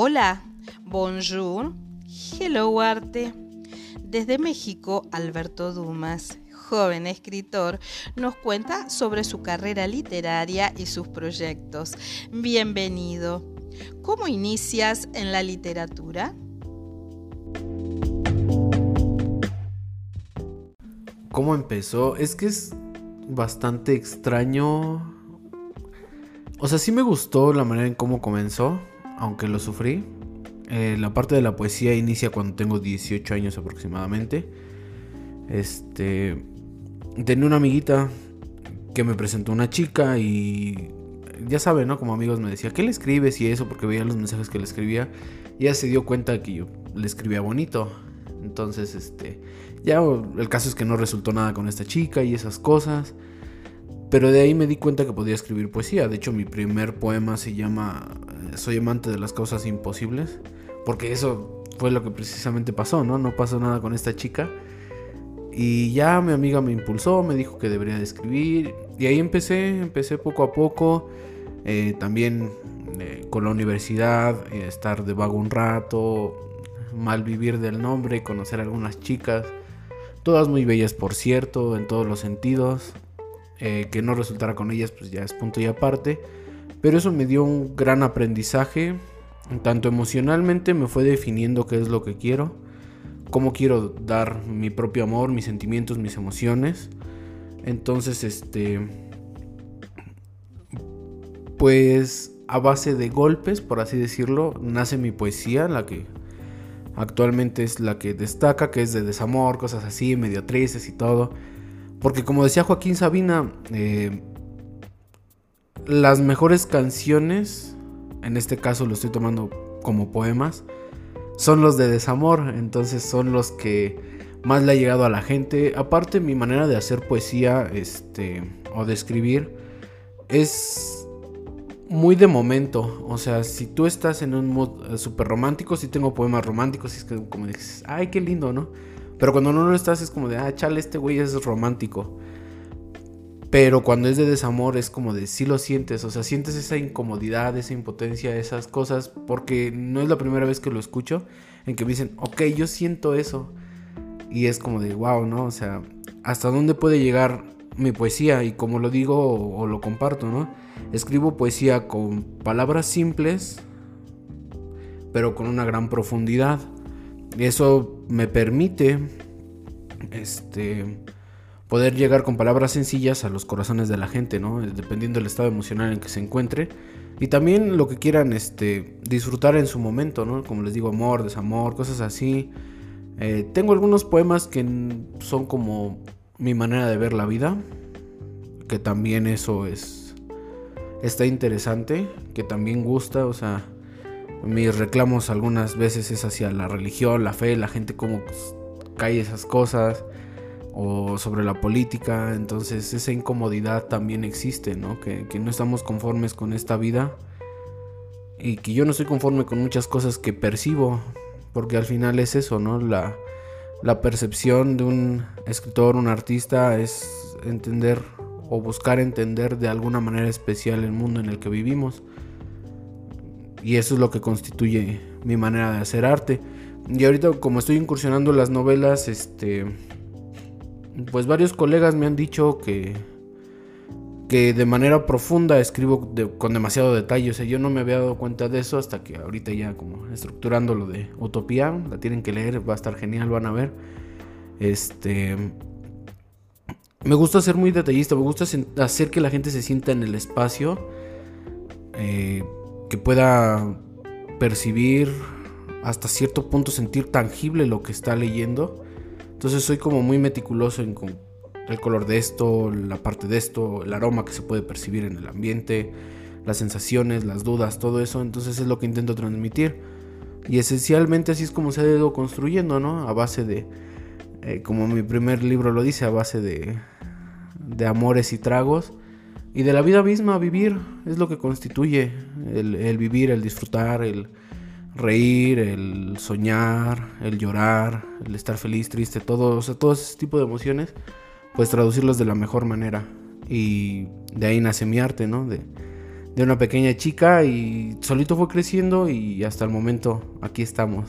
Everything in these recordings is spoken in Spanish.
Hola, bonjour, hello arte. Desde México, Alberto Dumas, joven escritor, nos cuenta sobre su carrera literaria y sus proyectos. Bienvenido. ¿Cómo inicias en la literatura? ¿Cómo empezó? Es que es bastante extraño. O sea, sí me gustó la manera en cómo comenzó, aunque lo sufrí. Eh, la parte de la poesía inicia cuando tengo 18 años aproximadamente. Este. Tenía una amiguita que me presentó una chica y. Ya sabe, ¿no? Como amigos me decía, ¿qué le escribes y eso? Porque veía los mensajes que le escribía. Y ella se dio cuenta que yo le escribía bonito. Entonces, este. Ya el caso es que no resultó nada con esta chica y esas cosas. Pero de ahí me di cuenta que podía escribir poesía. De hecho, mi primer poema se llama eh, Soy amante de las causas imposibles. Porque eso fue lo que precisamente pasó, ¿no? No pasó nada con esta chica. Y ya mi amiga me impulsó, me dijo que debería de escribir. Y ahí empecé, empecé poco a poco. Eh, también eh, con la universidad, estar de vago un rato, mal vivir del nombre, conocer a algunas chicas. Todas muy bellas, por cierto, en todos los sentidos. Eh, que no resultara con ellas, pues ya es punto y aparte. Pero eso me dio un gran aprendizaje. Tanto emocionalmente me fue definiendo qué es lo que quiero. Cómo quiero dar mi propio amor, mis sentimientos, mis emociones. Entonces, este... Pues a base de golpes, por así decirlo, nace mi poesía, la que actualmente es la que destaca, que es de desamor, cosas así, medio y todo. Porque como decía Joaquín Sabina, eh, las mejores canciones, en este caso lo estoy tomando como poemas, son los de desamor, entonces son los que más le ha llegado a la gente. Aparte mi manera de hacer poesía este, o de escribir es muy de momento. O sea, si tú estás en un mood eh, súper romántico, si tengo poemas románticos, y es que como dices, ay, qué lindo, ¿no? Pero cuando no lo estás es como de, ah, chale, este güey es romántico. Pero cuando es de desamor es como de, sí lo sientes, o sea, sientes esa incomodidad, esa impotencia, esas cosas, porque no es la primera vez que lo escucho, en que me dicen, ok, yo siento eso. Y es como de, wow, ¿no? O sea, ¿hasta dónde puede llegar mi poesía? Y como lo digo o, o lo comparto, ¿no? Escribo poesía con palabras simples, pero con una gran profundidad. Eso me permite este poder llegar con palabras sencillas a los corazones de la gente, ¿no? Dependiendo del estado emocional en que se encuentre. Y también lo que quieran este, disfrutar en su momento, ¿no? Como les digo, amor, desamor, cosas así. Eh, tengo algunos poemas que son como mi manera de ver la vida. Que también eso es. Está interesante. Que también gusta. O sea mis reclamos algunas veces es hacia la religión, la fe, la gente cómo cae esas cosas o sobre la política, entonces esa incomodidad también existe, ¿no? Que, no estamos conformes con esta vida y que yo no estoy conforme con muchas cosas que percibo, porque al final es eso, ¿no? La, la percepción de un escritor, un artista es entender o buscar entender de alguna manera especial el mundo en el que vivimos. Y eso es lo que constituye mi manera de hacer arte. Y ahorita como estoy incursionando las novelas, este pues varios colegas me han dicho que que de manera profunda escribo con demasiado detalle. O sea, yo no me había dado cuenta de eso hasta que ahorita ya como estructurando lo de Utopía, la tienen que leer, va a estar genial, van a ver. Este me gusta ser muy detallista, me gusta hacer que la gente se sienta en el espacio. Eh, que pueda percibir hasta cierto punto sentir tangible lo que está leyendo. Entonces soy como muy meticuloso en el color de esto, la parte de esto, el aroma que se puede percibir en el ambiente, las sensaciones, las dudas, todo eso. Entonces es lo que intento transmitir. Y esencialmente así es como se ha ido construyendo, ¿no? A base de, eh, como mi primer libro lo dice, a base de, de amores y tragos. Y de la vida misma, vivir es lo que constituye el, vivir, el disfrutar, el reír, el soñar, el llorar, el estar feliz, triste, todo, o sea, todo ese tipo de emociones, pues traducirlos de la mejor manera. Y de ahí nace mi arte, ¿no? De, de una pequeña chica y solito fue creciendo y hasta el momento aquí estamos.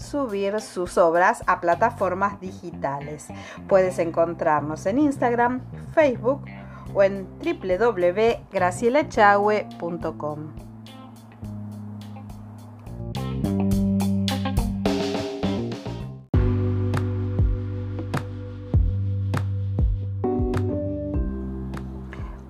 subir sus obras a plataformas digitales. Puedes encontrarnos en Instagram, Facebook o en www.gracielachahue.com.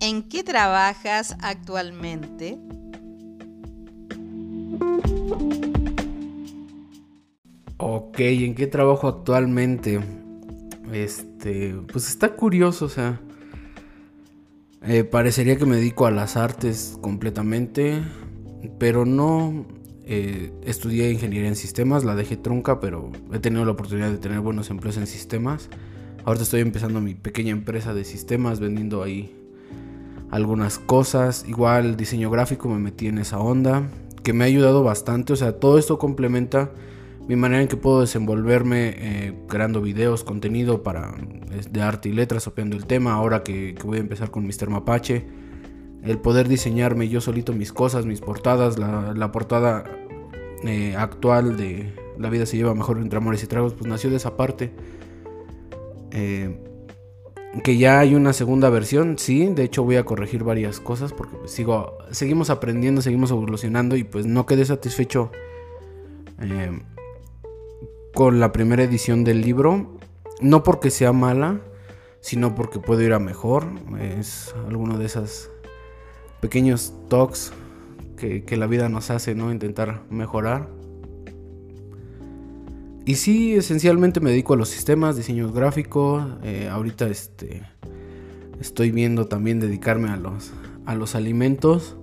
¿En qué trabajas actualmente? Ok, ¿en qué trabajo actualmente? Este, pues está curioso, o sea, eh, parecería que me dedico a las artes completamente, pero no. Eh, estudié ingeniería en sistemas, la dejé trunca, pero he tenido la oportunidad de tener buenos empleos en sistemas. Ahorita estoy empezando mi pequeña empresa de sistemas, vendiendo ahí algunas cosas. Igual diseño gráfico, me metí en esa onda, que me ha ayudado bastante. O sea, todo esto complementa mi manera en que puedo desenvolverme eh, creando videos, contenido para de arte y letras, opiando el tema, ahora que, voy a empezar con Mr. Mapache, el poder diseñarme yo solito mis cosas, mis portadas, la, portada eh, actual de La vida se lleva mejor entre amores y tragos, pues nació de esa parte. Eh, que ya hay una segunda versión, sí, de hecho voy a corregir varias cosas porque pues, sigo, seguimos aprendiendo, seguimos evolucionando y pues no quedé satisfecho con la primera edición del libro. No porque sea mala, sino porque puedo ir a mejor. Es alguno de esos pequeños talks que, la vida nos hace, ¿no? Intentar mejorar. Y sí, esencialmente me dedico a los sistemas, diseños gráficos. Eh, ahorita este, estoy viendo también dedicarme a los, a los alimentos.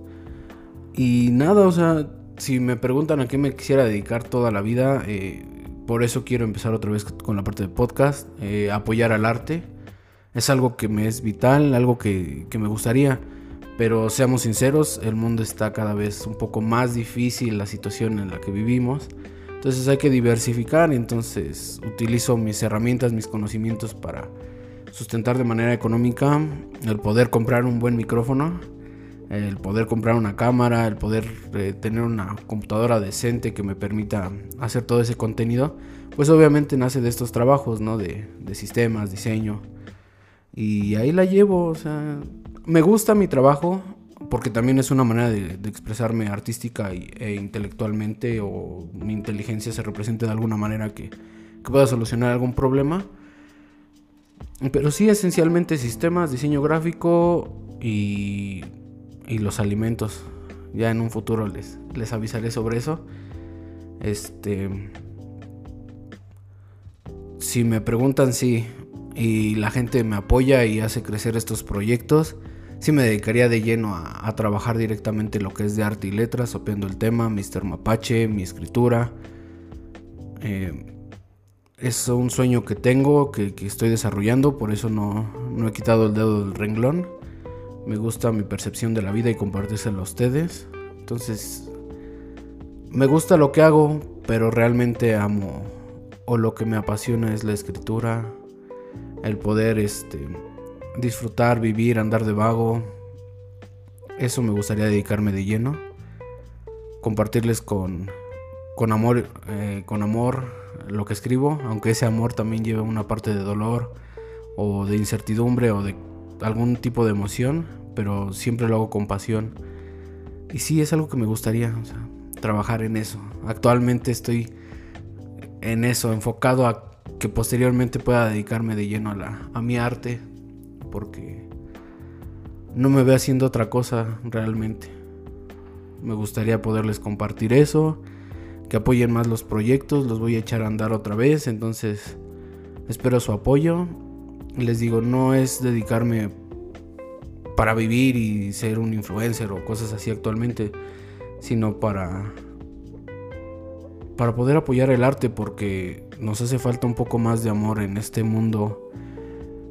Y nada, o sea, si me preguntan a qué me quisiera dedicar toda la vida, eh, por eso quiero empezar otra vez con la parte de podcast, eh, apoyar al arte. Es algo que me es vital, algo que, me gustaría. Pero seamos sinceros, el mundo está cada vez un poco más difícil, la situación en la que vivimos. Entonces hay que diversificar entonces utilizo mis herramientas, mis conocimientos para sustentar de manera económica el poder comprar un buen micrófono, el poder comprar una cámara, el poder eh, tener una computadora decente que me permita hacer todo ese contenido, pues obviamente nace de estos trabajos, ¿no? De, sistemas, diseño. Y ahí la llevo, o sea, me gusta mi trabajo porque también es una manera de, expresarme artística e intelectualmente o mi inteligencia se represente de alguna manera que, que pueda solucionar algún problema. Pero sí, esencialmente sistemas, diseño gráfico y y los alimentos. Ya en un futuro les, les avisaré sobre eso. Este. Si me preguntan si y la gente me apoya y hace crecer estos proyectos, sí me dedicaría de lleno a, trabajar directamente lo que es de arte y letras, opiando el tema, Mr. Mapache, mi escritura. Eh, es un sueño que tengo, que, que, estoy desarrollando, por eso no, no he quitado el dedo del renglón me gusta mi percepción de la vida y compartírselo a ustedes. Entonces, me gusta lo que hago, pero realmente amo o lo que me apasiona es la escritura, el poder este, disfrutar, vivir, andar de vago. Eso me gustaría dedicarme de lleno. Compartirles con, con amor, eh, con amor lo que escribo, aunque ese amor también lleve una parte de dolor o de incertidumbre o de algún tipo de emoción, pero siempre lo hago con pasión. Y sí, es algo que me gustaría, trabajar en eso. Actualmente estoy en eso, enfocado a que posteriormente pueda dedicarme de lleno a, la, a mi arte, porque no me veo haciendo otra cosa realmente. Me gustaría poderles compartir eso, que apoyen más los proyectos, los voy a echar a andar otra vez, entonces espero su apoyo. Les digo, no es dedicarme para vivir y ser un influencer o cosas así actualmente, sino para para poder apoyar el arte porque nos hace falta un poco más de amor en este mundo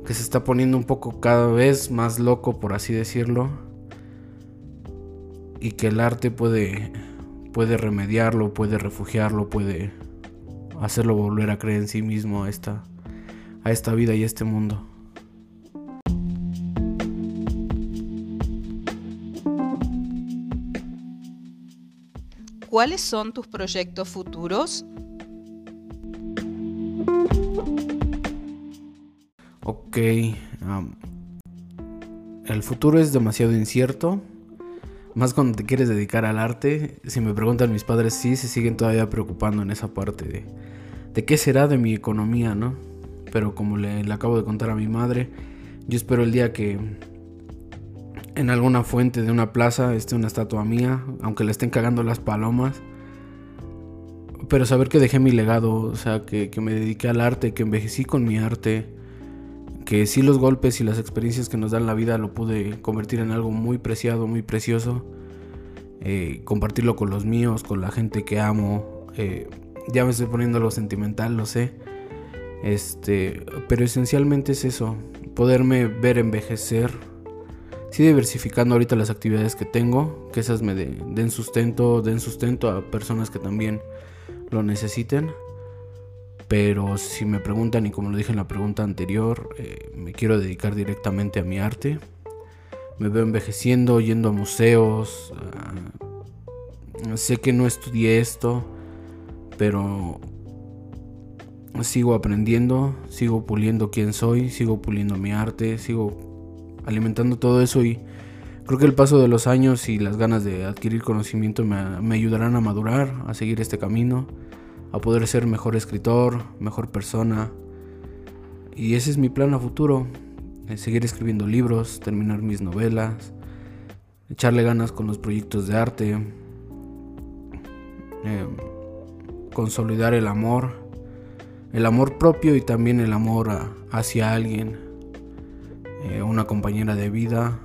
que se está poniendo un poco cada vez más loco, por así decirlo, y que el arte puede puede remediarlo, puede refugiarlo, puede hacerlo volver a creer en sí mismo esta a esta vida y a este mundo. ¿Cuáles son tus proyectos futuros? Ok. el futuro es demasiado incierto. Más cuando te quieres dedicar al arte. Si me preguntan mis padres, sí, se siguen todavía preocupando en esa parte de, de qué será de mi economía, ¿no? Pero como le, acabo de contar a mi madre, yo espero el día que en alguna fuente de una plaza esté una estatua mía, aunque le estén cagando las palomas. Pero saber que dejé mi legado, o sea, que, me dediqué al arte, que envejecí con mi arte, que sí los golpes y las experiencias que nos dan la vida lo pude convertir en algo muy preciado, muy precioso. Eh, compartirlo con los míos, con la gente que amo. Eh, ya me estoy poniendo lo sentimental, lo sé. Este, pero esencialmente es eso, poderme ver envejecer sí diversificando ahorita las actividades que tengo, que esas me den sustento, den sustento a personas que también lo necesiten. Pero si me preguntan, y como lo dije en la pregunta anterior, eh, me quiero dedicar directamente a mi arte. Me veo envejeciendo, yendo a museos. Sé que no estudié esto, pero sigo aprendiendo, sigo puliendo quién soy, sigo puliendo mi arte, sigo alimentando todo eso y creo que el paso de los años y las ganas de adquirir conocimiento me, ayudarán a madurar, a seguir este camino, a poder ser mejor escritor, mejor persona. Y ese es mi plan a futuro, seguir escribiendo libros, terminar mis novelas, echarle ganas con los proyectos de arte, eh, consolidar el amor, el amor propio y también el amor hacia alguien eh, una compañera de vida.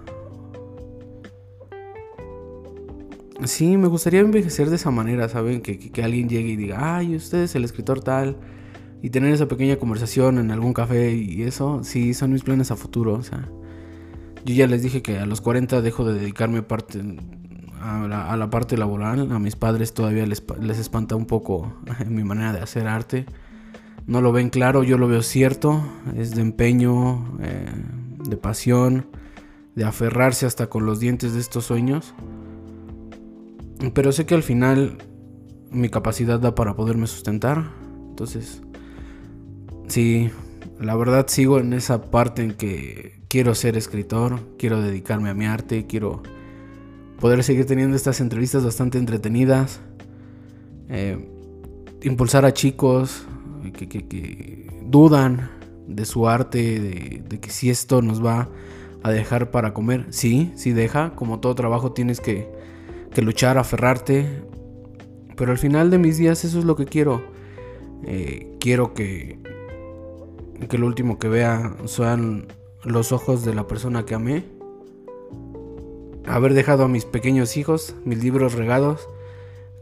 Sí, me gustaría envejecer de esa manera, ¿saben? Que, alguien llegue y diga, ay, usted es el escritor tal. Y tener esa pequeña conversación en algún café y eso, sí, son mis planes a futuro. O sea, yo ya les dije que a los 40 dejo de dedicarme parte, a, la, parte laboral. A mis padres todavía les, les espanta un poco mi manera de hacer arte. No lo ven claro, yo lo veo cierto. Es de empeño, eh, de pasión, de aferrarse hasta con los dientes de estos sueños. Pero sé que al final mi capacidad da para poderme sustentar. Entonces, sí, la verdad sigo en esa parte en que quiero ser escritor, quiero dedicarme a mi arte, quiero poder seguir teniendo estas entrevistas bastante entretenidas. Eh, impulsar a chicos que, dudan de su arte, de, que si esto nos va a dejar para comer. Sí, sí deja, como todo trabajo tienes que, que luchar, aferrarte. Pero al final de mis días eso es lo que quiero. Eh, quiero que, que lo último que vea sean los ojos de la persona que amé. Haber dejado a mis pequeños hijos, mis libros regados.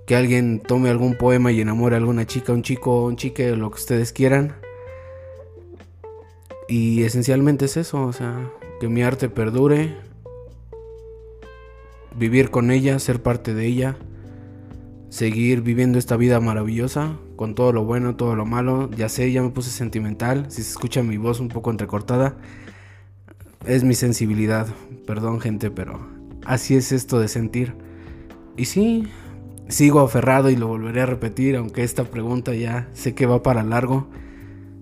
Que alguien tome algún poema y enamore a alguna chica, un chico, un chique, lo que ustedes quieran. Y esencialmente es eso, o sea, que mi arte perdure, vivir con ella, ser parte de ella, seguir viviendo esta vida maravillosa con todo lo bueno, todo lo malo. Ya sé, ya me puse sentimental. Si se escucha mi voz un poco entrecortada, es mi sensibilidad. Perdón, gente, pero así es esto de sentir. Y sí, sigo aferrado y lo volveré a repetir, aunque esta pregunta ya sé que va para largo.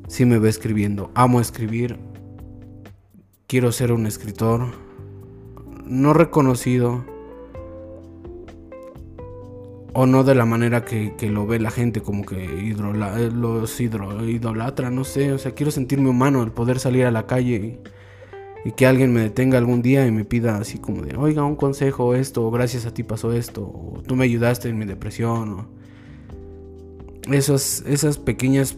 Sí me va escribiendo. Amo escribir. Quiero ser un escritor. No reconocido. O no de la manera que, lo ve la gente, como que los hidro, idolatra, no sé. O sea, quiero sentirme humano, el poder salir a la calle y y que alguien me detenga algún día y me pida así como de, oiga, un consejo, esto, o gracias a ti pasó esto, o tú me ayudaste en mi depresión, esas, esas pequeñas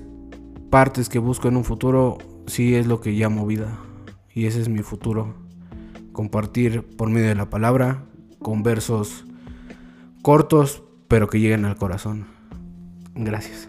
partes que busco en un futuro, sí es lo que llamo vida, y ese es mi futuro, compartir por medio de la palabra, con versos cortos, pero que lleguen al corazón. Gracias.